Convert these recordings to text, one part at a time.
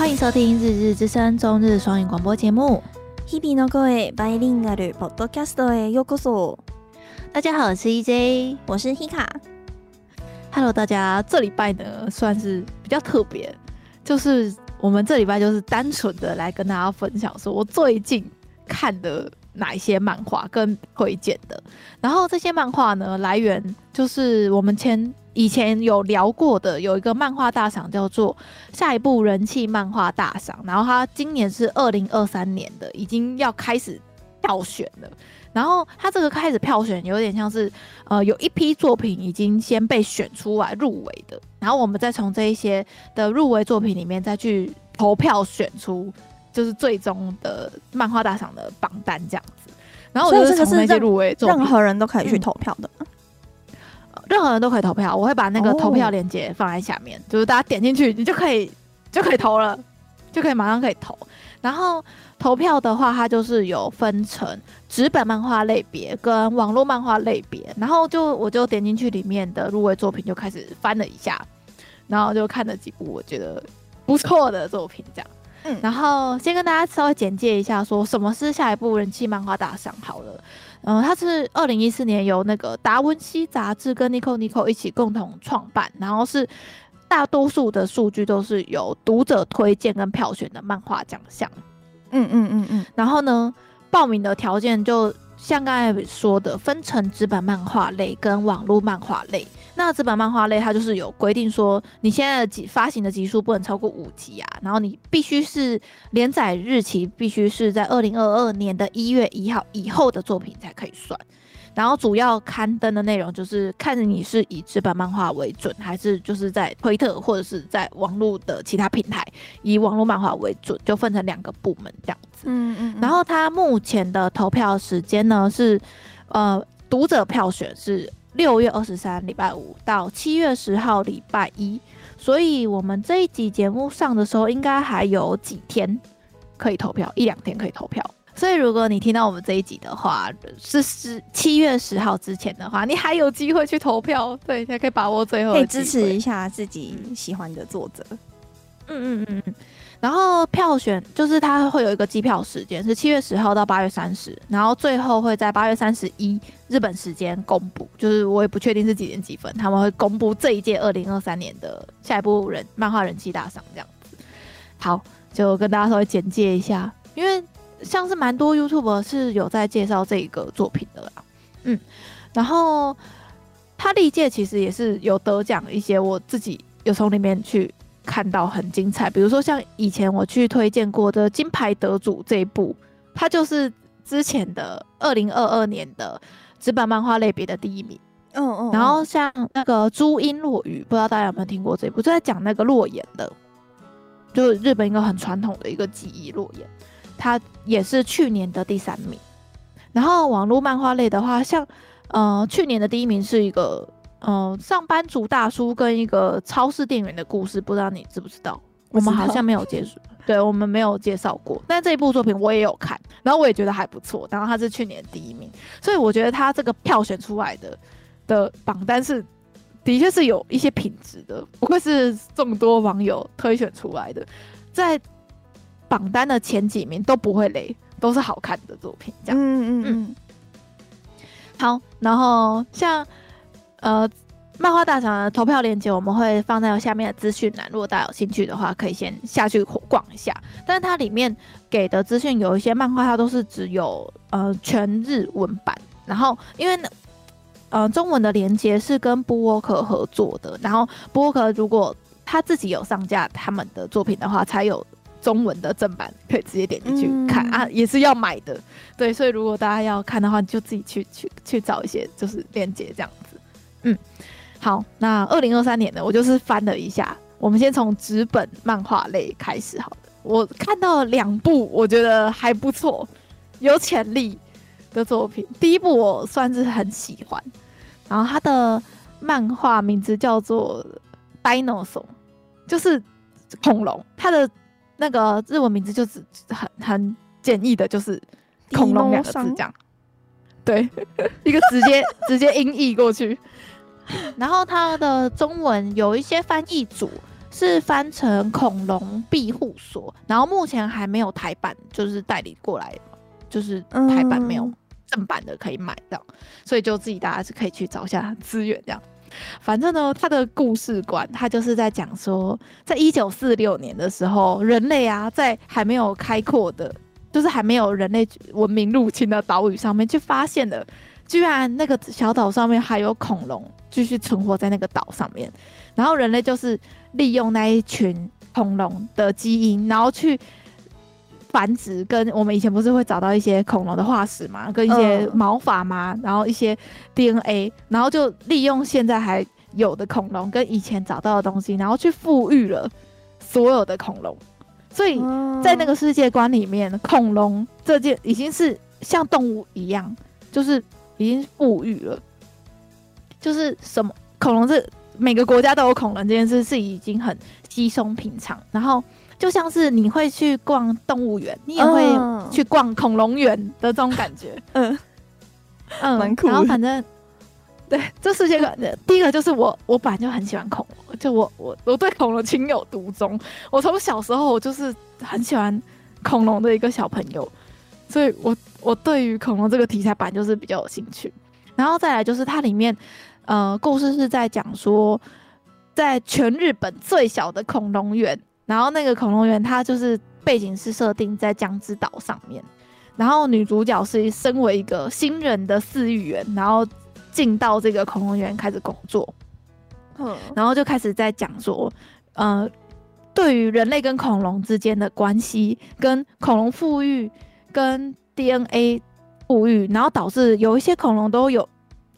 欢迎收听《日日之声》中日双语广播节目。日々の声バイリンガルポッドキャストへようこそ。大家好，我是 EJ，我是 Hika。Hello，大家，这礼拜呢算是比较特别，就是我们这礼拜就是单纯的来跟大家分享，说我最近看的哪一些漫画跟推荐的。然后这些漫画呢，来源就是我们前 以前有聊过的，有一个漫画大赏叫做下一部人气漫画大赏，然后它今年是二零二三年的，已经要开始票选了。然后他这个开始票选，有点像是，呃，有一批作品已经先被选出来入围的，然后我们再从这一些的入围作品里面再去投票选出，就是最终的漫画大赏的榜单这样子。然后我就是从那些入围作品，任何人都可以去投票的，嗯，任何人都可以投票。我会把那个投票链接放在下面，哦，就是大家点进去，你就可以就可以投了，就可以马上可以投。然后投票的话，它就是有分成纸本漫画类别跟网络漫画类别。然后就我就点进去里面的入围作品，就开始翻了一下，然后就看了几部我觉得不错的作品，这样。嗯，然后先跟大家稍微简介一下，说什么是下一部人气漫画大赏好了。嗯，它是二零一四年由那个达文西杂志跟 Nico Nico 一起共同创办，然后是。大多数的数据都是由读者推荐跟票选的漫画奖项，嗯嗯嗯嗯。然后呢，报名的条件就像刚才说的，分成纸本漫画类跟网络漫画类。那纸本漫画类它就是有规定说，你现在的集发行的集数不能超过五集啊，然后你必须是连载日期必须是在二零二二年的一月一号以后的作品才可以算。然后主要刊登的内容就是看着你是以纸本漫画为准，还是就是在推特或者是在网络的其他平台以网络漫画为准，就分成两个部门这样子。嗯嗯。然后它目前的投票时间呢是，呃，读者票选是六月二十三礼拜五到七月十号礼拜一，所以我们这一集节目上的时候应该还有几天可以投票，一两天可以投票。所以，如果你听到我们这一集的话，是十七月十号之前的话，你还有机会去投票，对，才可以把握最后，可以支持一下自己喜欢的作者。嗯嗯嗯嗯。然后票选就是它会有一个计票时间，是七月十号到八月三十，然后最后会在八月三十一日本时间公布。就是我也不确定是几点几分，他们会公布这一届二零二三年的下一部人漫画人气大赏这样子。好，就跟大家稍微简介一下，因为。像是蛮多 YouTube 是有在介绍这一个作品的啦，嗯，然后他历届其实也是有得奖一些，我自己有从里面去看到很精彩，比如说像以前我去推荐过的金牌得主这一部，它就是之前的二零二二年的纸板漫画类别的第一名，嗯嗯，然后像那个朱茵落雨，不知道大家有没有听过这一部，就在讲那个落雁的，就是日本一个很传统的一个记忆落雁。它也是去年的第三名，然后网络漫画类的话，像呃去年的第一名是一个呃上班族大叔跟一个超市店员的故事，不知道你知不知道？我们好像没有接触，对，我们没有介绍过。但这一部作品我也有看，然后我也觉得还不错。然后他是去年第一名，所以我觉得他这个票选出来的的榜单是的确是有一些品质的，不愧是众多网友推选出来的，在。榜单的前几名都不会雷，都是好看的作品。这样，嗯嗯嗯。好，然后像呃漫画大赏的投票链接，我们会放在下面的资讯栏。如果大家有兴趣的话，可以先下去逛一下。但是它里面给的资讯有一些漫画，它都是只有呃全日文版。然后因为呃中文的连接是跟 BookWalker 合作的，然后 BookWalker 如果他自己有上架他们的作品的话，才有。中文的正版可以直接点进去看、嗯、啊，也是要买的。对，所以如果大家要看的话，你就自己去去去找一些就是链接这样子。嗯，好，那二零二三年呢，我就是翻了一下，我们先从纸本漫画类开始。好了，我看到两部我觉得还不错、有潜力的作品。第一部我算是很喜欢，然后它的漫画名字叫做《Dinosaur》，就是恐龙，它的。那个日文名字就是很很简易的，就是“恐龙”两个字这样。对，一个直接直接音译过去。然后它的中文有一些翻译组是翻成恐龙庇护所，然后目前还没有台版，就是代理过来，就是台版没有正版的可以买到，嗯、所以就自己大家是可以去找一下资源这样。反正呢，他的故事观，他就是在讲说，在一九四六年的时候，人类啊，在还没有开阔的，就是还没有人类文明入侵的岛屿上面，去发现了，居然那个小岛上面还有恐龙继续存活在那个岛上面，然后人类就是利用那一群恐龙的基因，然后去。繁殖跟我们以前不是会找到一些恐龙的化石嘛，跟一些毛发嘛，然后一些 DNA，然后就利用现在还有的恐龙跟以前找到的东西，然后去复育了所有的恐龙。所以在那个世界观里面，恐龙这件已经是像动物一样，就是已经富裕了，就是什么恐龙是每个国家都有恐龙这件事是已经很稀松平常，然后。就像是你会去逛动物园，你也会去逛恐龙园的这种感觉，嗯嗯，蛮酷。然后反正，对，这世界观第一个就是我，我本来就很喜欢恐龙，就我我我对恐龙情有独钟。我从小时候我就是很喜欢恐龙的一个小朋友，所以我我对于恐龙这个题材版就是比较有兴趣。然后再来就是它里面，呃，故事是在讲说，在全日本最小的恐龙园。然后那个恐龙园，它就是背景是设定在江之岛上面。然后女主角是身为一个新人的饲育员，然后进到这个恐龙园开始工作。嗯，然后就开始在讲说，呃，对于人类跟恐龙之间的关系，跟恐龙复育，跟 DNA 复育，然后导致有一些恐龙都有，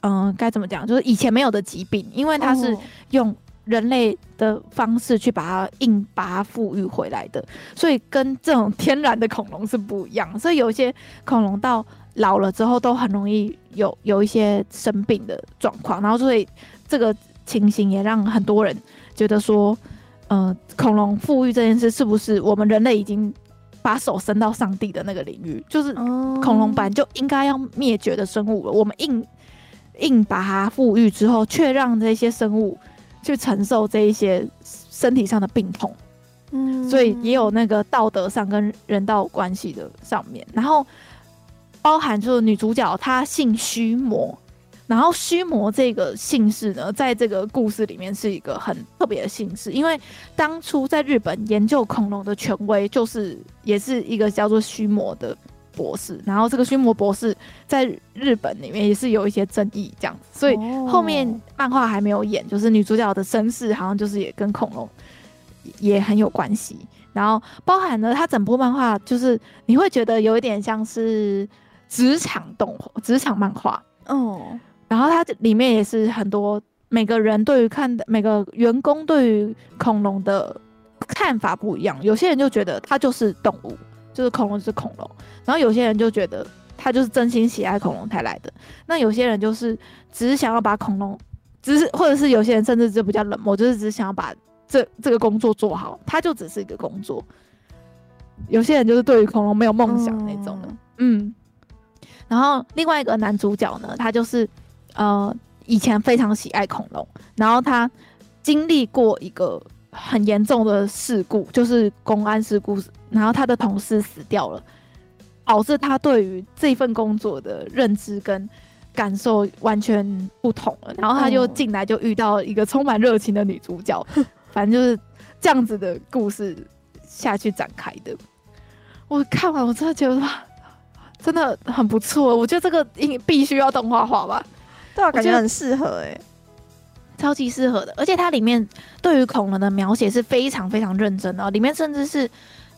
嗯、呃，该怎么讲，就是以前没有的疾病，因为它是用。人类的方式去把它硬把它复育回来的，所以跟这种天然的恐龙是不一样。所以有一些恐龙到老了之后都很容易有有一些生病的状况，然后所以这个情形也让很多人觉得说，呃，恐龙复育这件事是不是我们人类已经把手伸到上帝的那个领域？就是恐龙版就应该要灭绝的生物了，我们硬硬把它复育之后，却让这些生物。去承受这一些身体上的病痛，嗯，所以也有那个道德上跟人道关系的上面，然后包含就是女主角她姓须磨，然后虚魔这个姓氏呢，在这个故事里面是一个很特别的姓氏，因为当初在日本研究恐龙的权威就是也是一个叫做虚魔的。博士，然后这个虚魔博士在日本里面也是有一些争议，这样子，所以后面漫画还没有演，就是女主角的身世好像就是也跟恐龙也很有关系，然后包含了它整部漫画，就是你会觉得有一点像是职场动画、职场漫画哦，然后它里面也是很多每个人对于看每个员工对于恐龙的看法不一样，有些人就觉得它就是动物。就是恐龙是恐龙，然后有些人就觉得他就是真心喜爱恐龙才来的，那有些人就是只是想要把恐龙，只是或者是有些人甚至就比较冷漠，就是只是想要把这这个工作做好，他就只是一个工作。有些人就是对于恐龙没有梦想那种的，嗯，嗯。然后另外一个男主角呢，他就是呃以前非常喜爱恐龙，然后他经历过一个。很严重的事故，就是公安事故，然后他的同事死掉了，导致他对于这份工作的认知跟感受完全不同了。然后他就进来就遇到一个充满热情的女主角，反正就是这样子的故事下去展开的。我看完我真的觉得真的很不错，我觉得这个应必须要动画化吧？对啊，感觉很适合哎、欸。超级适合的，而且它里面对于恐龙的描写是非常非常认真的，里面甚至是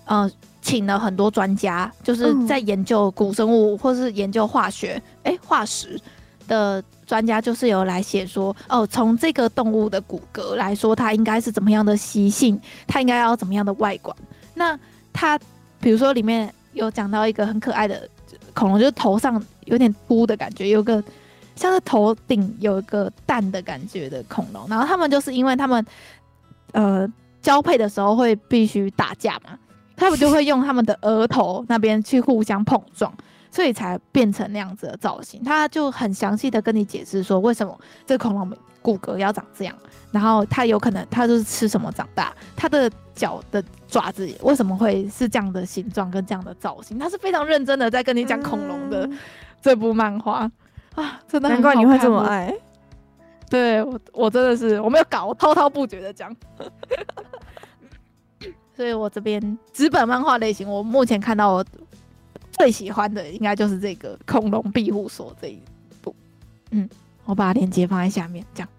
呃请了很多专家，就是在研究古生物或是研究化学哎、欸、化石的专家，就是有来写说哦，从这个动物的骨骼来说，它应该是怎么样的习性，它应该要怎么样的外观。那它比如说里面有讲到一个很可爱的恐龙，就是头上有点秃的感觉，有个。像是头顶有一个蛋的感觉的恐龙，然后他们就是因为他们呃交配的时候会必须打架嘛，他们就会用他们的额头那边去互相碰撞，所以才变成那样子的造型。他就很详细的跟你解释说，为什么这恐龙骨骼要长这样，然后它有可能它就是吃什么长大，它的脚的爪子为什么会是这样的形状跟这样的造型，他是非常认真的在跟你讲恐龙的这部漫画、嗯、啊，真的难怪你会这么爱。对我，我真的是我没有搞，我滔滔不绝的讲。所以我这边纸本漫画类型，我目前看到我最喜欢的应该就是这个《恐龙庇护所》这一部。嗯，我把链接放在下面，这样。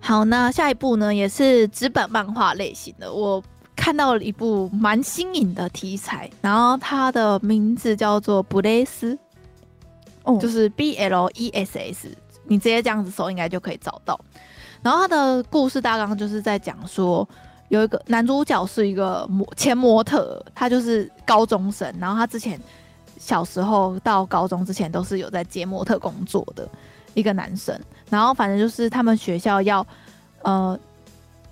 好，那下一部呢，也是纸本漫画类型的。我看到了一部蛮新颖的题材，然后它的名字叫做《布蕾丝》，哦，就是 B L E S S，你直接这样子搜应该就可以找到。然后它的故事大纲就是在讲说。有一个男主角是一个模前模特，他就是高中生，然后他之前小时候到高中之前都是有在接模特工作的一个男生，然后反正就是他们学校要呃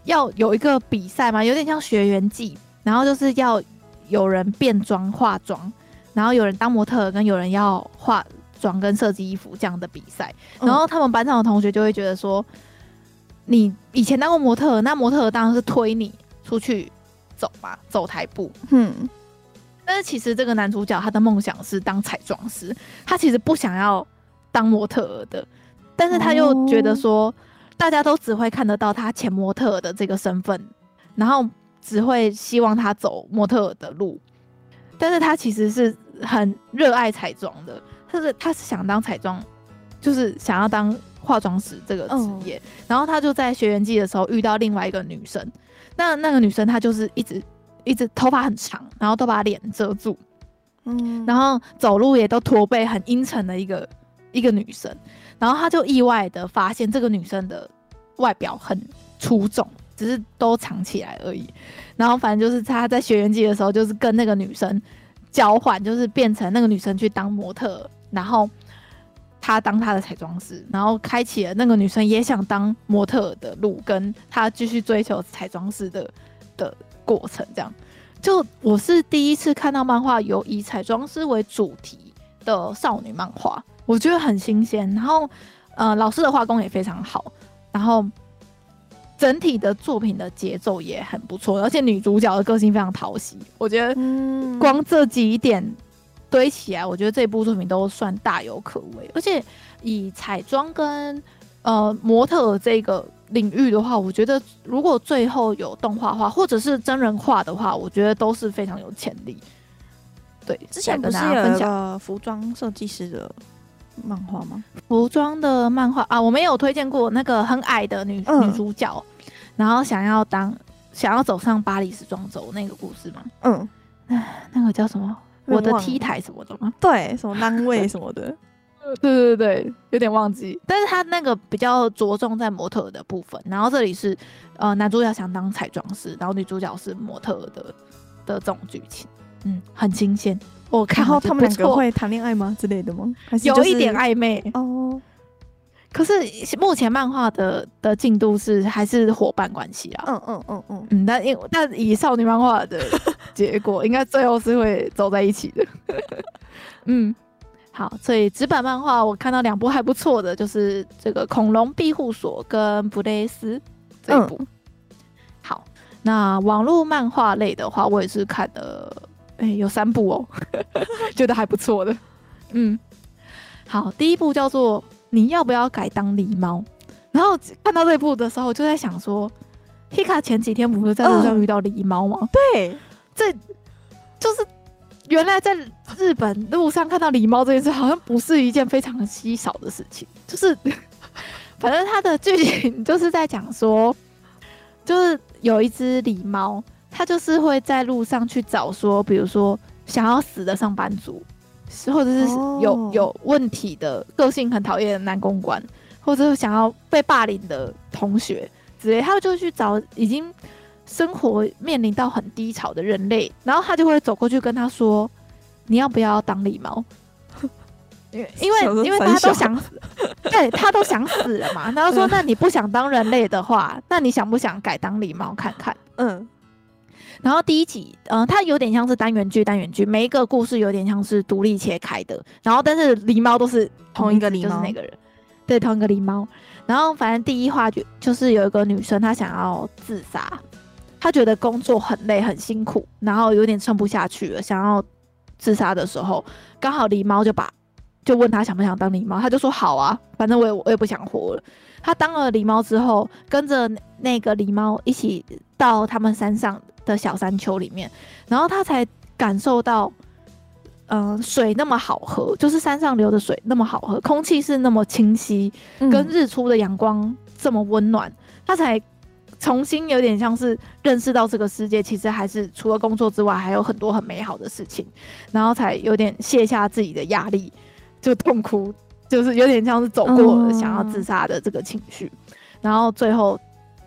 要有一个比赛嘛，有点像学员季，然后就是要有人变装化妆，然后有人当模特，跟有人要化妆跟设计衣服这样的比赛，然后他们班上的同学就会觉得说。你以前当过模特，那模特当然是推你出去走嘛，走台步。嗯，但是其实这个男主角他的梦想是当彩妆师，他其实不想要当模特的，但是他又觉得说大家都只会看得到他前模特的这个身份，然后只会希望他走模特的路，但是他其实是很热爱彩妆的，他是他是想当彩妆，就是想要当。化妆师这个职业，哦、然后他就在学员季的时候遇到另外一个女生，那那个女生她就是一直一直头发很长，然后都把脸遮住，嗯，然后走路也都驼背，很阴沉的一个一个女生，然后他就意外的发现这个女生的外表很出众，只是都藏起来而已，然后反正就是他在学员季的时候就是跟那个女生交换，就是变成那个女生去当模特，然后。他当他的彩妆师，然后开启了那个女生也想当模特的路，跟他继续追求彩妆师的的过程。这样，就我是第一次看到漫画有以彩妆师为主题的少女漫画，我觉得很新鲜。然后，呃，老师的画工也非常好，然后整体的作品的节奏也很不错，而且女主角的个性非常讨喜。我觉得，光这几点。堆起来，我觉得这部作品都算大有可为。而且以彩妆跟呃模特这个领域的话，我觉得如果最后有动画化或者是真人化的话，我觉得都是非常有潜力。对，之前不是有一个服装设计师的漫画吗？服装的漫画啊，我没有推荐过那个很矮的女、嗯、女主角，然后想要当想要走上巴黎时装周那个故事吗？嗯，那个叫什么？我的 T 台什么的吗？对，什么单位什么的，对对对，有点忘记。但是他那个比较着重在模特的部分，然后这里是呃男主角想当彩妆师，然后女主角是模特的的这种剧情，嗯，很新鲜。我看后他们两个会谈恋爱吗之类的吗？还是、就是、有一点暧昧哦。可是目前漫画的的进度是还是伙伴关系啊？嗯嗯嗯嗯嗯。但因但以少女漫画的结果，应该最后是会走在一起的。嗯，好，所以纸板漫画我看到两部还不错的，就是这个《恐龙庇护所》跟《布雷斯》这一部。嗯、好，那网络漫画类的话，我也是看了，哎、欸，有三部哦，觉得还不错的。嗯，好，第一部叫做。你要不要改当狸猫？然后看到这一部的时候，我就在想说，Hika 前几天不是在路上遇到狸猫吗？呃、对，这就是原来在日本路上看到狸猫这件事，好像不是一件非常稀少的事情。就是反正它的剧情就是在讲说，就是有一只狸猫，它就是会在路上去找说，比如说想要死的上班族。或者是有有问题的个性很讨厌的男公关，或者是想要被霸凌的同学之类，他就去找已经生活面临到很低潮的人类，然后他就会走过去跟他说：“你要不要当狸猫？”因为因为因为他都想死，对他都想死了嘛。然后说：“那你不想当人类的话，那你想不想改当狸猫看看？”嗯。然后第一集，嗯、呃，它有点像是单元剧，单元剧每一个故事有点像是独立切开的。然后但是狸猫都是同一个狸猫，就是那个人，对，同一个狸猫。然后反正第一话就就是有一个女生，她想要自杀，她觉得工作很累很辛苦，然后有点撑不下去了，想要自杀的时候，刚好狸猫就把就问她想不想当狸猫，她就说好啊，反正我也我也不想活了。她当了狸猫之后，跟着那个狸猫一起到他们山上的小山丘里面，然后他才感受到，嗯、呃，水那么好喝，就是山上流的水那么好喝，空气是那么清晰，跟日出的阳光这么温暖，她、嗯、才重新有点像是认识到这个世界，其实还是除了工作之外，还有很多很美好的事情，然后才有点卸下自己的压力，就痛哭。就是有点像是走过了想要自杀的这个情绪，嗯，然后最后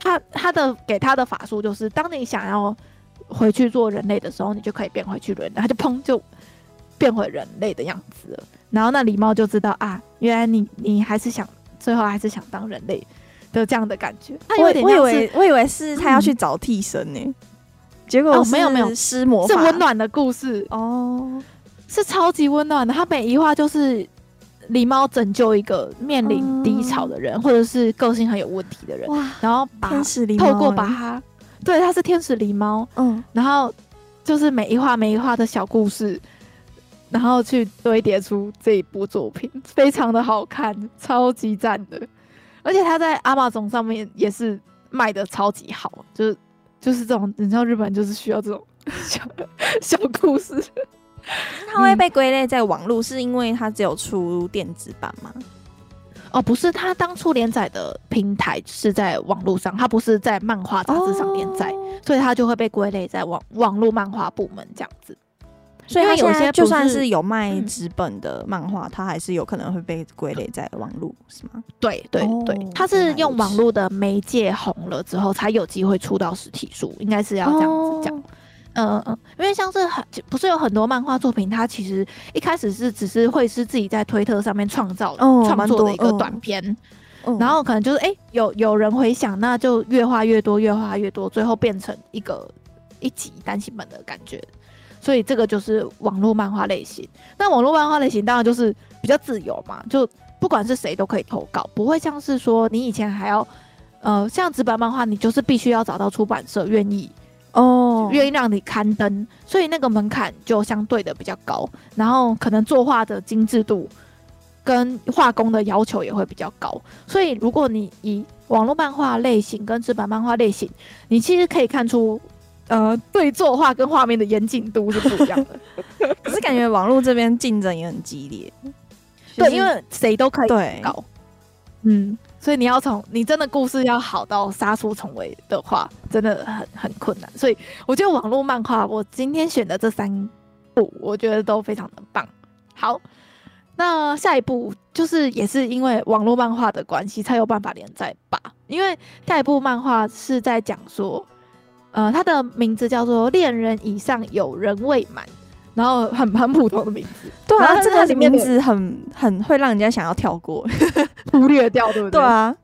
他他的给他的法术就是，当你想要回去做人类的时候，你就可以变回去人类，他就砰就变回人类的样子了。然后那狸猫就知道啊，原来你你还是想最后还是想当人类的这样的感觉。他有点，我以为我以为是他要去找替身呢，嗯，结果没有没有施魔法，是温暖的故事哦，是超级温暖的。他每一话就是。狸猫拯救一个面临低潮的人，嗯，或者是个性很有问题的人，然后把天使狸猫透过把它，对，它是天使狸猫，嗯，然后就是每一画每一画的小故事，然后去堆叠出这一部作品，非常的好看，超级赞的，而且他在 Amazon 上面也是卖的超级好，就是就是这种，你知道日本就是需要这种小小故事。它会被归类在网络，是因为它只有出电子版吗？哦，不是，它当初连载的平台是在网络上，它不是在漫画杂志上连载，哦，所以它就会被归类在网网络漫画部门这样子。所以它有些就算是有卖纸本的漫画，它还是有可能会被归类在网络，是吗？对对对，它是用网络的媒介红了之后，才有机会出到实体书，应该是要这样子讲。嗯嗯，因为像是很不是有很多漫画作品，它其实一开始是只是会是自己在推特上面创造创、哦、作的一个短片，哦、然后可能就是哎、欸、有有人回想，那就越画越多，越画越多，最后变成一个一集单行本的感觉。所以这个就是网络漫画类型。那网络漫画类型当然就是比较自由嘛，就不管是谁都可以投稿，不会像是说你以前还要呃像纸本漫画，你就是必须要找到出版社愿意。哦，愿意让你刊登，所以那个门槛就相对的比较高，然后可能作画的精致度跟画工的要求也会比较高。所以如果你以网络漫画类型跟纸板漫画类型，你其实可以看出，呃，对作画跟画面的严谨度是不一样的。可是感觉网络这边竞争也很激烈，对，因为谁都可以搞，嗯。所以你要从你真的故事要好到杀出重围的话，真的很很困难。所以我觉得网络漫画，我今天选的这三部，我觉得都非常的棒。好，那下一部就是也是因为网络漫画的关系才有办法连载吧？因为下一部漫画是在讲说，呃，它的名字叫做《恋人以上有人未满》。然后很很普通的名字，对啊，这个名字很很会让人家想要跳过，忽略掉，对不对？对啊。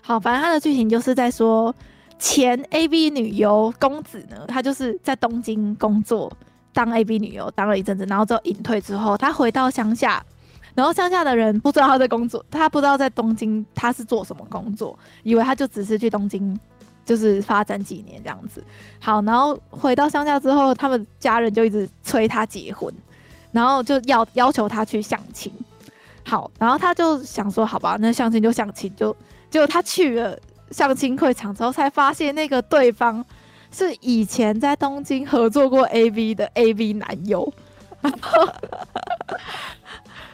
好，反正他的剧情就是在说，前 A B 女优公子呢，他就是在东京工作当 A B 女优，当了一阵子，然后之后隐退之后，他回到乡下，然后乡下的人不知道他在工作，他不知道在东京他是做什么工作，以为他就只是去东京。就是发展几年这样子，好，然后回到乡下之后，他们家人就一直催他结婚，然后就要要求他去相亲。好，然后他就想说，好吧，那相亲就相亲，就结果他去了相亲会场之后，才发现那个对方是以前在东京合作过 AV 的 AV 男优，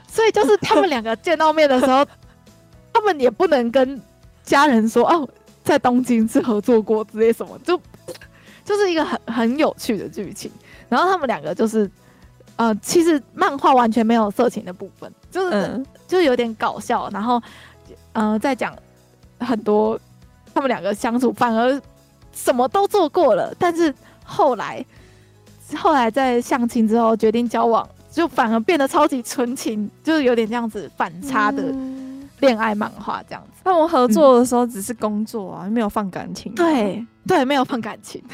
所以就是他们两个见到面的时候，他们也不能跟家人说哦。在东京是合作过之类什么，就就是一个很很有趣的剧情。然后他们两个就是，呃，其实漫画完全没有色情的部分，就是、嗯、就有点搞笑。然后，呃，在讲很多他们两个相处，反而什么都做过了，但是后来后来在相亲之后决定交往，就反而变得超级纯情，就是有点这样子反差的。嗯恋爱漫画这样子，那我合作的时候只是工作啊，嗯、没有放感情。对。对，没有放感情。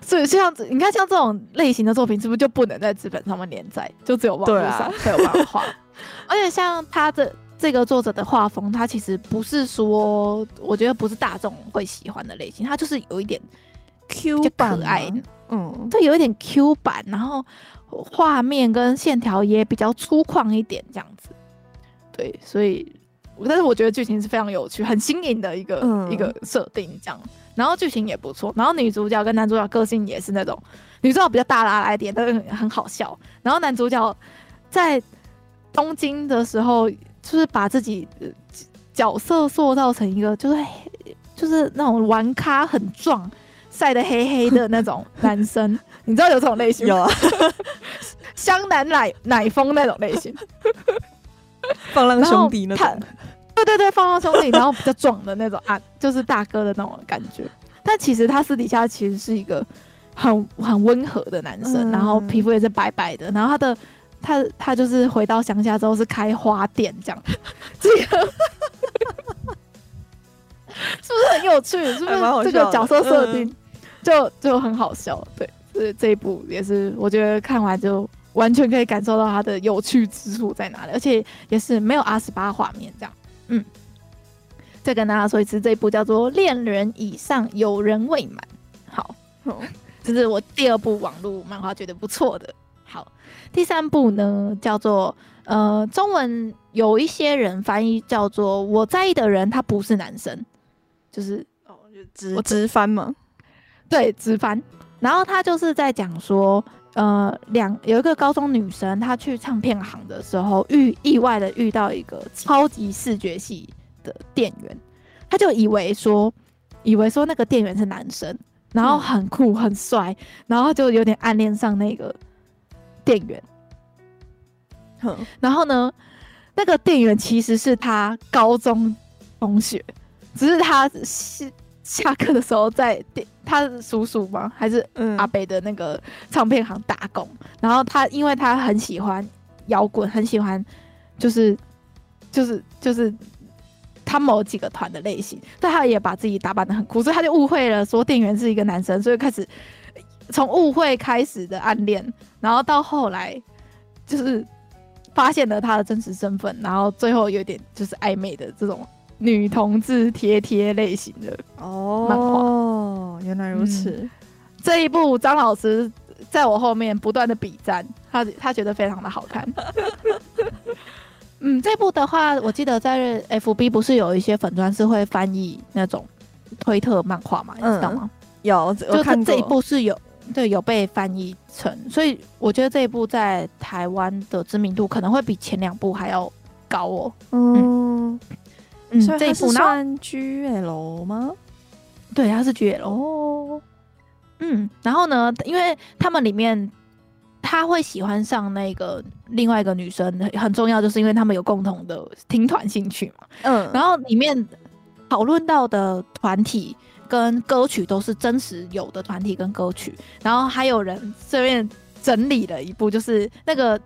所以像你看，像这种类型的作品，是不是就不能在纸本上面连载，就只有网络上。才有漫画？啊、而且像他的这个作者的画风，他其实不是说，我觉得不是大众会喜欢的类型，他就是有一点 Q 版可爱，嗯，对，有一点 Q 版，然后画面跟线条也比较粗犷一点，这样子。对，所以，但是我觉得剧情是非常有趣、很新颖的一个、嗯、一个设定，这样。然后剧情也不错，然后女主角跟男主角个性也是那种，女主角比较大拉拉一点，但是很，很好笑。然后男主角在东京的时候，就是把自己角色塑造成一个，就是就是那种玩咖很壮、晒得黑黑的那种 男生。你知道有这种类型吗？有啊，湘南奶奶风那种类型，放浪兄弟那种。对对对，放浪兄弟，然后比较壮的那种啊，就是大哥的那种感觉。但其实他私底下其实是一个很很温和的男生，嗯、然后皮肤也是白白的。然后他的他他就是回到乡下之后是开花店这样，这个是不是很有趣？是不是这个角色设定就就很好笑？对，所以这一部也是我觉得看完就完全可以感受到它的有趣之处在哪里，而且也是没有 R 十八画面这样。嗯，再跟大家说一次，这一部叫做《恋人以上，有人未满》。好，这是我第二部网络漫画，觉得不错的。好，第三部呢叫做呃，中文有一些人翻译叫做“我在意的人他不是男生”，就是哦，就直直翻嘛。对，直翻。然后他就是在讲说。呃，两有一个高中女生，她去唱片行的时候遇意外的遇到一个超级视觉系的店员，她就以为说，以为说那个店员是男生，然后很酷很帅，然后就有点暗恋上那个店员。哼，然后呢，那个店员其实是他高中同学，只是他是。下课的时候在店，他是叔叔吗？还是阿北的那个唱片行打工？嗯、然后他因为他很喜欢摇滚，很喜欢就是就是就是他某几个团的类型，但他也把自己打扮的很酷，所以他就误会了说店员是一个男生，所以开始从误会开始的暗恋，然后到后来就是发现了他的真实身份，然后最后有点就是暧昧的这种。女同志贴贴类型的哦，漫画哦，原来如此。嗯、这一部张老师在我后面不断的比赞，他他觉得非常的好看。嗯，这部的话，我记得在 FB 不是有一些粉砖是会翻译那种推特漫画嘛？嗯、你知道吗？有，就看就这一部是有对有被翻译成，所以我觉得这一部在台湾的知名度可能会比前两部还要高哦。嗯。嗯嗯，所以这一部算 GL 吗？对，它是 GL。哦，嗯，然后呢，因为他们里面他会喜欢上那个另外一个女生，很重要，就是因为他们有共同的听团兴趣嘛。嗯，然后里面讨论到的团体跟歌曲都是真实有的团体跟歌曲，然后还有人这边整理了一部，就是那个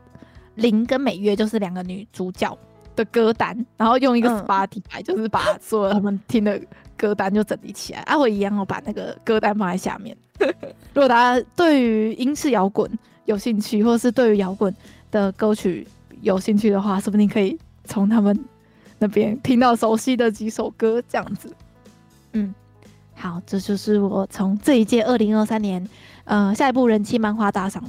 林跟美月，就是两个女主角。的歌单，然后用一个 Spotify，、嗯、就是把所有他们听的歌单就整理起来。啊，我一样，我把那个歌单放在下面。如果大家对于英式摇滚有兴趣，或是对于摇滚的歌曲有兴趣的话，说不定可以从他们那边听到熟悉的几首歌，这样子。嗯，好，这就是我从这一届二零二三年，呃，下一部人气漫画大赏，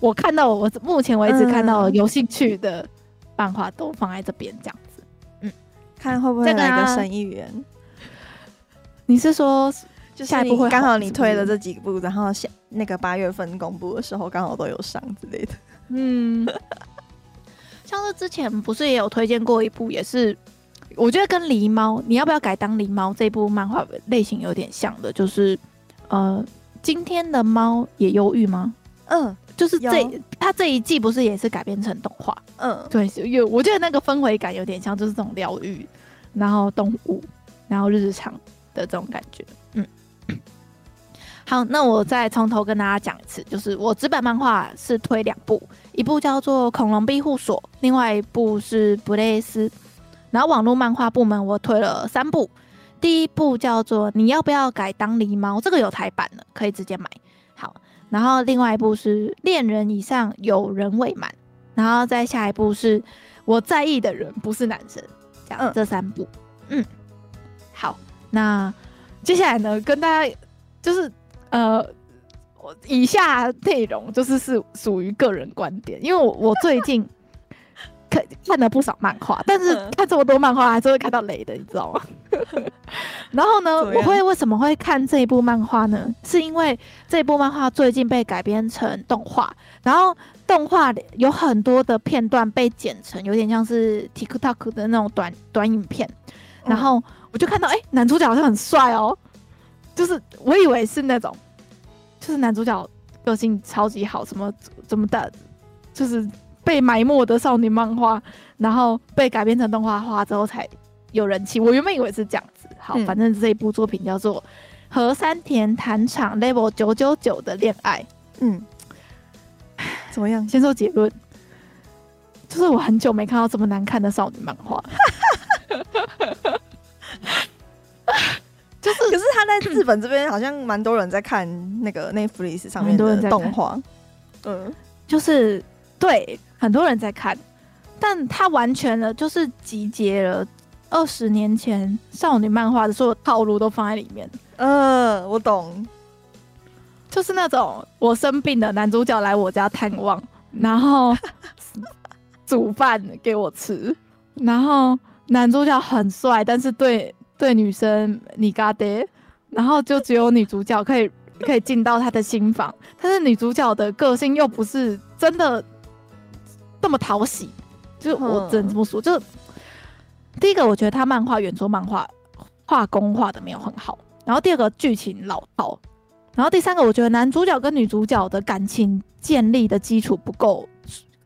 我看到我目前为止看到有兴趣的。嗯漫画都放在这边，这样子，嗯，看会不会来个神议员？你是说，就下一步会刚好你推的这几部，然后下那个八月份公布的时候，刚好都有上之类的。嗯，像是之前不是也有推荐过一部，也是我觉得跟狸猫，你要不要改当狸猫？这部漫画类型有点像的，就是呃，今天的猫也忧郁吗？嗯。就是这，他这一季不是也是改编成动画？嗯，对，有，我觉得那个氛围感有点像，就是这种疗愈，然后动物，然后日常的这种感觉。嗯，好，那我再从头跟大家讲一次，就是我纸本漫画是推两部，一部叫做《恐龙庇护所》，另外一部是《布雷斯》。然后网络漫画部门我推了三部，第一部叫做你要不要改当狸猫？这个有台版的，可以直接买。好，然后另外一部是恋人以上有人未满，然后再下一部是我在意的人不是男生，这样、嗯、这三部。嗯，好，那接下来呢，跟大家就是呃。以下内容就是是属于个人观点，因为我我最近看看了不少漫画，但是看这么多漫画还是会看到雷的，你知道吗？然后呢，我会为什么会看这一部漫画呢？是因为这一部漫画最近被改编成动画，然后动画有很多的片段被剪成有点像是 TikTok 的那种短短影片，然后我就看到哎、欸，男主角好像很帅哦，就是我以为是那种。就是男主角个性超级好，什么怎么的，就是被埋没的少年漫画，然后被改编成动画化之后才有人气。我原本以为是这样子，好，嗯、反正这一部作品叫做《和山田谈场 Level 九九九的恋爱》。嗯，怎么样？先说结论，就是我很久没看到这么难看的少女漫画。就是，可是他在日本这边好像蛮多人在看那个 Netflix 上面的动画，嗯，就是对很多人在看，但他完全的就是集结了二十年前少女漫画的所有套路都放在里面。嗯，我懂，就是那种我生病了，男主角来我家探望，然后 煮饭给我吃，然后男主角很帅，但是对。对女生你嘎爹，然后就只有女主角可以可以进到他的心房，但是女主角的个性又不是真的这么讨喜，就我只能这么说。就第一个，我觉得他漫画原作漫画画工画的没有很好，然后第二个剧情老套，然后第三个，我觉得男主角跟女主角的感情建立的基础不够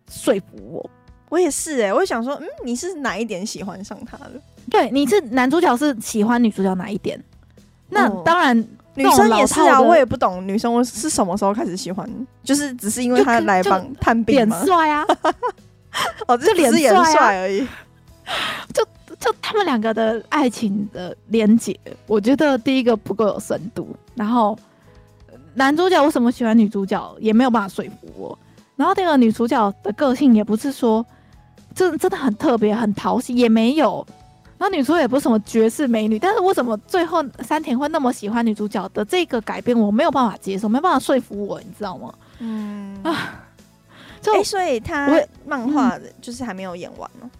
说服我。我也是哎、欸，我想说，嗯，你是哪一点喜欢上他的？对，你是男主角是喜欢女主角哪一点？那当然，女生也是啊。我也不懂女生我是什么时候开始喜欢，就是只是因为他来帮探病吗？脸帅啊！哦，这脸是帅而已。就就他们两个的爱情的连结，我觉得第一个不够有深度。然后男主角为什么喜欢女主角，也没有办法说服我。然后那个女主角的个性也不是说真真的很特别、很讨喜，也没有。然后女主角也不是什么绝世美女，但是为什么最后山田会那么喜欢女主角的这个改变，我没有办法接受，没办法说服我，你知道吗？嗯啊，就、欸、所以他漫画就是还没有演完呢、嗯，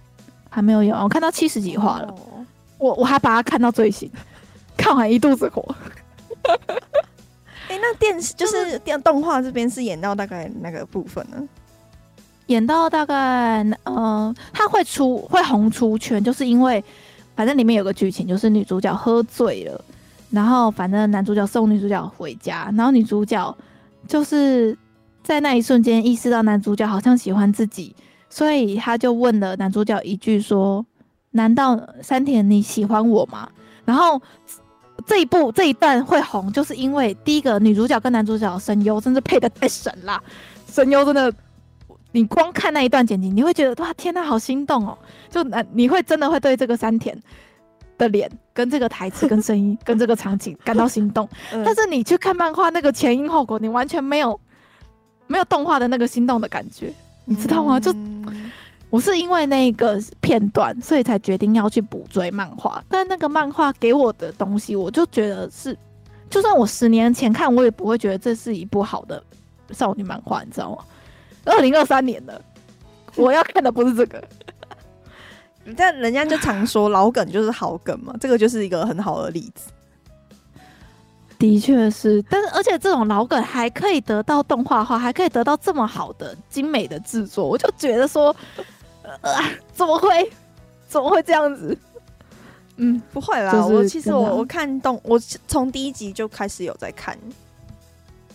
还没有演完，我看到七十几话了，哦、我我还把它看到最新，看完一肚子火。哎、欸，那电视 就是电动画这边是演到大概那个部分呢？演到大概呃，他会出会红出圈，就是因为。反正里面有个剧情，就是女主角喝醉了，然后反正男主角送女主角回家，然后女主角就是在那一瞬间意识到男主角好像喜欢自己，所以他就问了男主角一句说：“难道山田你喜欢我吗？”然后这一部这一段会红，就是因为第一个女主角跟男主角声优真是配得太神了，声优真的。你光看那一段剪辑，你会觉得哇，天呐，好心动哦！就那你会真的会对这个山田的脸、跟这个台词、跟声音、跟这个场景感到心动。但是你去看漫画，那个前因后果，你完全没有没有动画的那个心动的感觉，你知道吗？就我是因为那个片段，所以才决定要去补追漫画。但那个漫画给我的东西，我就觉得是，就算我十年前看，我也不会觉得这是一部好的少女漫画，你知道吗？二零二三年了，我要看的不是这个。但人家就常说老梗就是好梗嘛，这个就是一个很好的例子。的确是，但是而且这种老梗还可以得到动画化，还可以得到这么好的精美的制作，我就觉得说，呃，怎么会，怎么会这样子？嗯，不会啦，就是、我其实我我看动，我从第一集就开始有在看。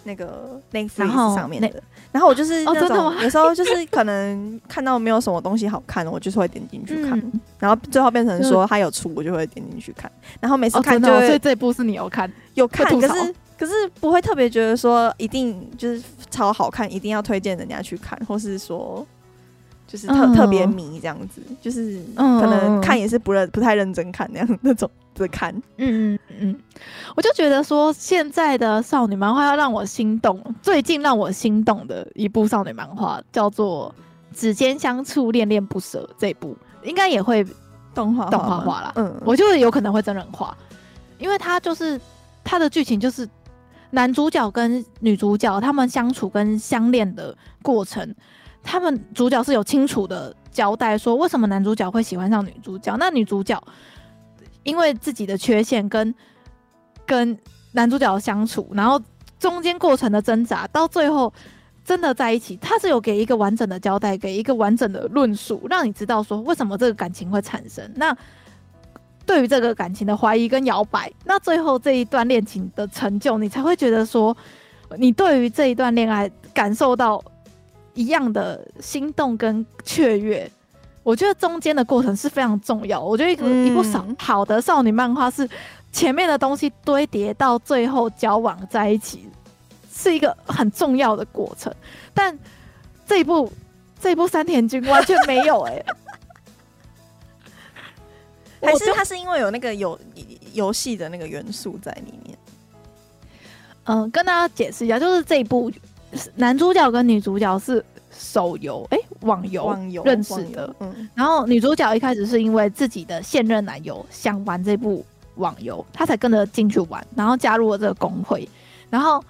那个 Netflix 上面的，然后我就是那种有时候就是可能看到没有什么东西好看，我就是会点进去看，然后最后变成说他有出，我就会点进去看，然后每次看就会，所以这一部是你有看，有看，可是可是不会特别觉得说一定就是超好看，一定要推荐人家去看，或是说就是特特别迷这样子，就是可能看也是不认不太认真看那样那种。的看。嗯嗯嗯，我就觉得说现在的少女漫画要让我心动，最近让我心动的一部少女漫画叫做《指尖相触，恋恋不舍》，这一部应该也会动画动画化了。嗯，我就有可能会真人化，因为它就是它的剧情就是男主角跟女主角他们相处跟相恋的过程，他们主角是有清楚的交代说为什么男主角会喜欢上女主角，那女主角。因为自己的缺陷跟跟男主角相处，然后中间过程的挣扎，到最后真的在一起，他是有给一个完整的交代，给一个完整的论述，让你知道说为什么这个感情会产生。那对于这个感情的怀疑跟摇摆，那最后这一段恋情的成就，你才会觉得说，你对于这一段恋爱感受到一样的心动跟雀跃。我觉得中间的过程是非常重要。我觉得一个、嗯、一部少好的少女漫画是前面的东西堆叠到最后交往在一起，是一个很重要的过程。但这一部这一部山田君完全没有哎、欸，还是他是因为有那个游游戏的那个元素在里面。嗯，跟大家解释一下，就是这一部男主角跟女主角是。手游哎，网游认识的，嗯，然后女主角一开始是因为自己的现任男友想玩这部网游，她才跟着进去玩，然后加入了这个工会，然后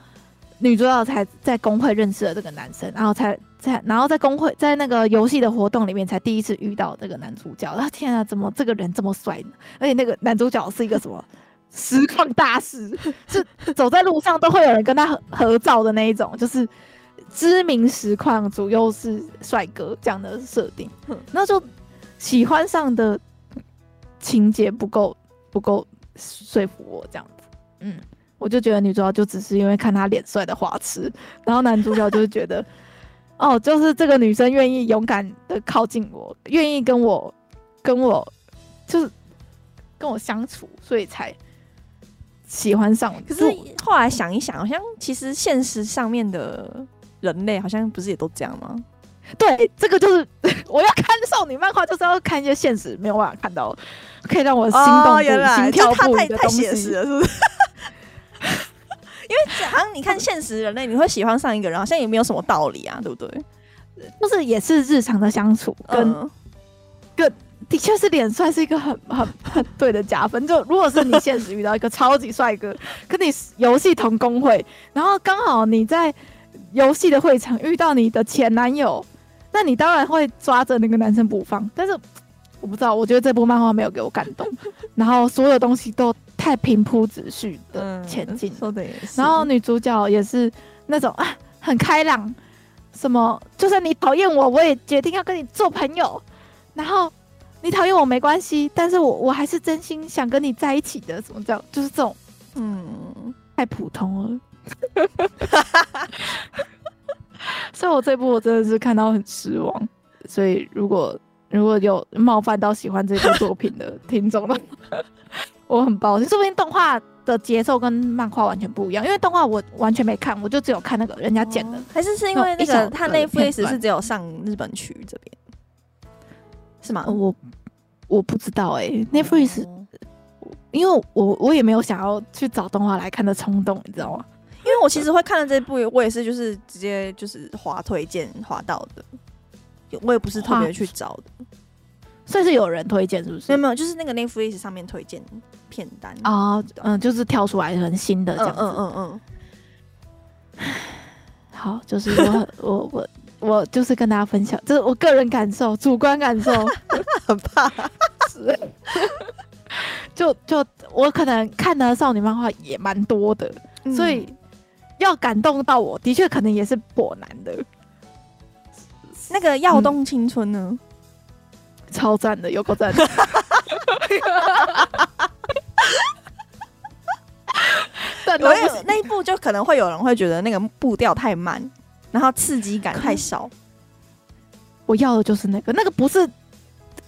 女主角才在工会认识了这个男生，然后才在然后在工会在那个游戏的活动里面才第一次遇到这个男主角，啊天啊，怎么这个人这么帅呢？而且那个男主角是一个什么实况大师，是走在路上都会有人跟他合合照的那一种，就是。知名实况主又是帅哥这样的设定，那就喜欢上的情节不够不够说服我这样子，嗯，我就觉得女主角就只是因为看他脸帅的花痴，然后男主角就是觉得，哦，就是这个女生愿意勇敢的靠近我，愿意跟我跟我就是跟我相处，所以才喜欢上。可是后来想一想，好像其实现实上面的。人类好像不是也都这样吗？对，这个就是 我要看少女漫画，就是要看一些现实没有办法看到，可以让我心动、哦、心跳不已的东西。太太写实了，是不是？因为好像你看现实人类，你会喜欢上一个人，好像也没有什么道理啊，对不对？就是也是日常的相处，跟、嗯、跟的确是脸帅是一个很 很很对的加分。就如果是你现实遇到一个超级帅哥，跟你游戏同工会，然后刚好你在。游戏的会场遇到你的前男友，那你当然会抓着那个男生不放。但是我不知道，我觉得这部漫画没有给我感动，然后所有东西都太平铺直叙的前进。说的也是。然后女主角也是那种啊，很开朗，什么就算你讨厌我，我也决定要跟你做朋友。然后你讨厌我没关系，但是我我还是真心想跟你在一起的。什么这样？就是这种，嗯，太普通了。所以，我这部我真的是看到很失望。所以，如果如果有冒犯到喜欢这部作品的听众的话，我很抱歉。说不定动画的节奏跟漫画完全不一样，因为动画我完全没看，我就只有看那个人家剪的。哦、还是是因为那个他那 Netflix 是只有上日本区这边，是吗？我我不知道哎、欸，Netflix，因为我我也没有想要去找动画来看的冲动，你知道吗？因为我其实会看的这部，我也是就是直接就是滑推荐滑到的，我也不是特别去找的，所以是有人推荐是不是？没有没有，就是那个 Netflix 上面推荐片单啊，嗯、呃，就是跳出来很新的这样子，嗯嗯嗯，嗯。好，就是我我我我就是跟大家分享，这是我个人感受，主观感受，很怕，是，就就我可能看的少女漫画也蛮多的，嗯、所以。要感动到我的确可能也是颇难的。那个《耀东青春》呢？嗯、超赞的，有够赞的。我有那一部就可能会有人会觉得那个步调太慢，然后刺激感太少。我要的就是那个，那个不是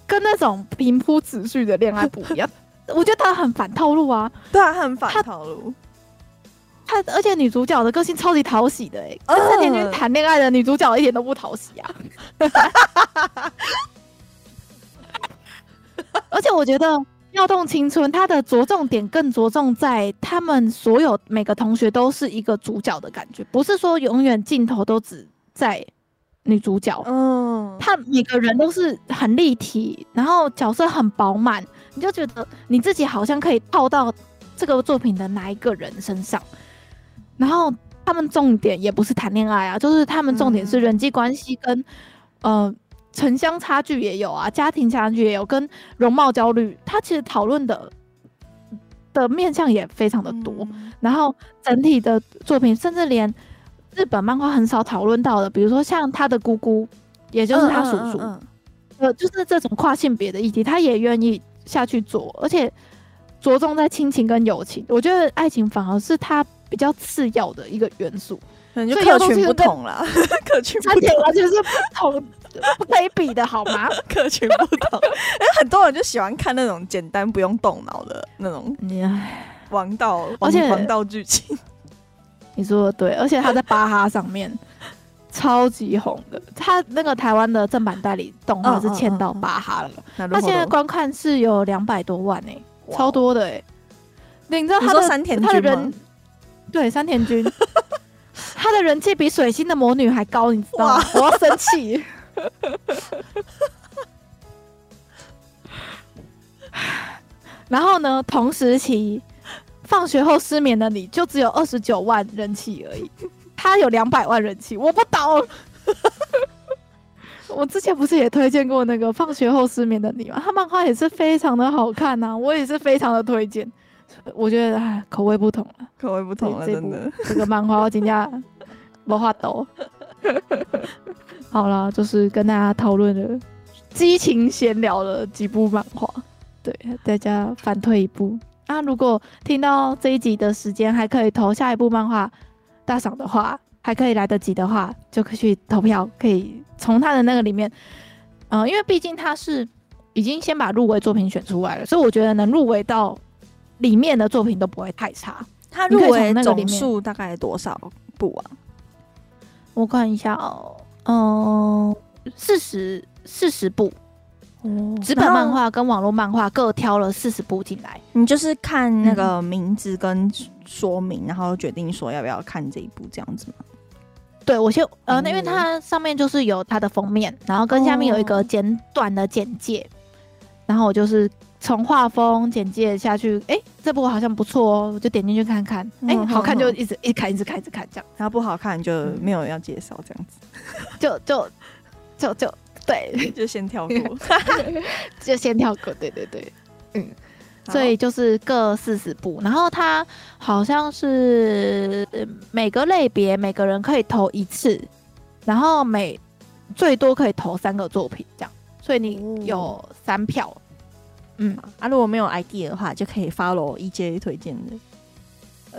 跟那种平铺直叙的恋爱不一样。我觉得他很反套路啊，对啊，很反套路。他而且女主角的个性超级讨喜的哎、欸，跟山田君谈恋爱的女主角一点都不讨喜啊！而且我觉得跃动青春，它的着重点更着重在他们所有每个同学都是一个主角的感觉，不是说永远镜头都只在女主角。嗯，他每个人都是很立体，然后角色很饱满，你就觉得你自己好像可以套到这个作品的哪一个人身上。然后他们重点也不是谈恋爱啊，就是他们重点是人际关系跟、嗯、呃。城乡差距也有啊，家庭差距也有，跟容貌焦虑，他其实讨论的的面向也非常的多。嗯、然后整体的作品，甚至连日本漫画很少讨论到的，比如说像他的姑姑，也就是他叔叔，呃，就是这种跨性别的议题，他也愿意下去做，而且着重在亲情跟友情。我觉得爱情反而是他比较次要的一个元素。嗯、就客群不同了，客群不同，完全是不同。不可以比的好吗？客群不同，哎，很多人就喜欢看那种简单不用动脑的那种王道，而且王道剧情。你说的对，而且他在巴哈上面超级红的，他那个台湾的正版代理动画是签到巴哈了，他现在观看是有两百多万哎，超多的哎。你知道他的山田君吗？对，山田君，他的人气比水星的魔女还高，你知道吗？我要生气。然后呢？同时期，放学后失眠的你就只有二十九万人气而已，他有两百万人气，我不懂。我之前不是也推荐过那个放学后失眠的你吗？他漫画也是非常的好看呐、啊，我也是非常的推荐。我觉得哎，口味不同了，口味不同了，真的。这个漫画我今天没话抖。好了，就是跟大家讨论了激情闲聊了几部漫画，对大家反退一步。那、啊、如果听到这一集的时间还可以投下一部漫画大赏的话，还可以来得及的话，就可以去投票，可以从他的那个里面，嗯、呃，因为毕竟他是已经先把入围作品选出来了，所以我觉得能入围到里面的作品都不会太差。他入围总数大概多少部啊？我看一下哦。嗯，四十四十部，纸、哦、本漫画跟网络漫画各挑了四十部进来。你就是看那个名字跟说明，嗯、然后决定说要不要看这一部这样子吗？对，我先呃，那因为它上面就是有它的封面，然后跟下面有一个简短的简介，哦、然后我就是从画风简介下去，哎、欸，这部好像不错哦，我就点进去看看，哎、好看就一直一直看，一直看，一直看这样，然后不好看就没有人要介绍这样子。就就就就对，就先跳过，就先跳过，对对对，嗯，所以就是各四十部，然后他好像是每个类别每个人可以投一次，然后每最多可以投三个作品这样，所以你有三票，哦、嗯，啊，如果没有 idea 的话，就可以 follow EJ 推荐的，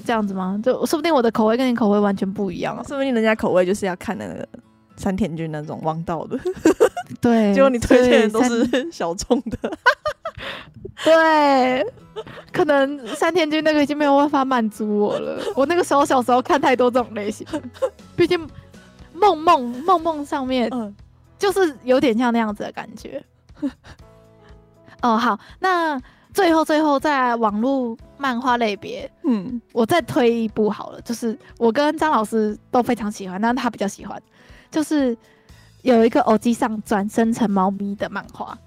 这样子吗？就说不定我的口味跟你口味完全不一样，说不定人家口味就是要看那个。山田君那种王道的，对，结果你推荐的都是小众的，对，可能山田君那个已经没有办法满足我了。我那个时候小时候看太多这种类型，毕竟梦梦梦梦上面，嗯就是有点像那样子的感觉。哦，好，那最后最后在网络漫画类别，嗯，我再推一部好了，就是我跟张老师都非常喜欢，但是他比较喜欢。就是有一个偶机上转生成猫咪的漫画，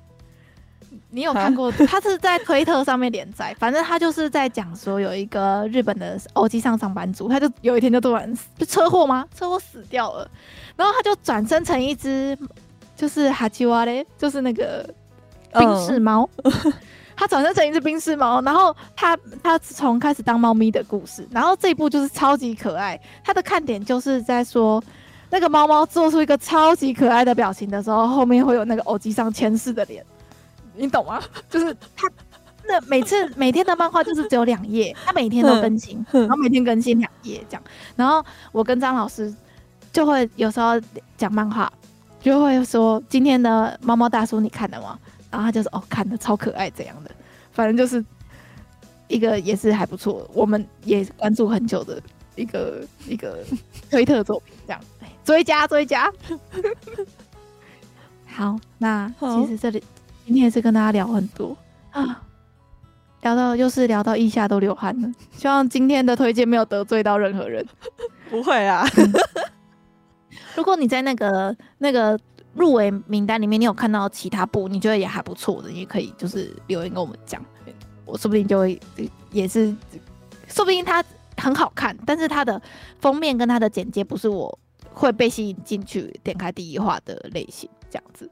你有看过？他是在推特上面连载，反正他就是在讲说有一个日本的欧机上上班族，他就有一天就突然就车祸吗？车祸死掉了，然后他就转生成一只就是哈基瓦嘞，就是那个宾士猫，它转生成一只冰室猫，然后它它从开始当猫咪的故事，然后这一部就是超级可爱，它的看点就是在说。那个猫猫做出一个超级可爱的表情的时候，后面会有那个偶机上前世的脸，你懂吗？就是它那每次每天的漫画就是只有两页，它每天都更新，然后每天更新两页这样。然后我跟张老师就会有时候讲漫画，就会说今天的猫猫大叔你看了吗？然后他就说哦，看的超可爱这样的，反正就是一个也是还不错，我们也关注很久的一个 一个推特作品这样。追加追加，好，那其实这里今天也是跟大家聊很多。啊，聊到又是聊到腋下都流汗了，希望今天的推荐没有得罪到任何人。不会啊，如果你在那个那个入围名单里面，你有看到其他部你觉得也还不错的，你也可以就是留言跟我们讲，我说不定就会也是，说不定它很好看，但是它的封面跟它的简介不是我会被吸引进去点开第一话的类型，这样子。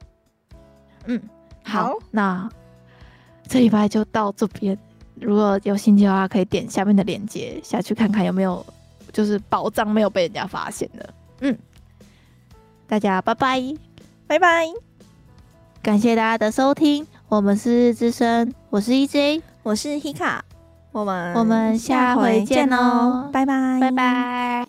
嗯，好，好那。这礼拜就到这边，如果有兴趣的话，可以点下面的链接下去看看有没有，就是宝藏没有被人家发现的。嗯，大家拜拜，拜拜，感谢大家的收听，我们是日之声，我是 EJ，我是 Hika，我们我们下回见哦，拜拜，拜拜。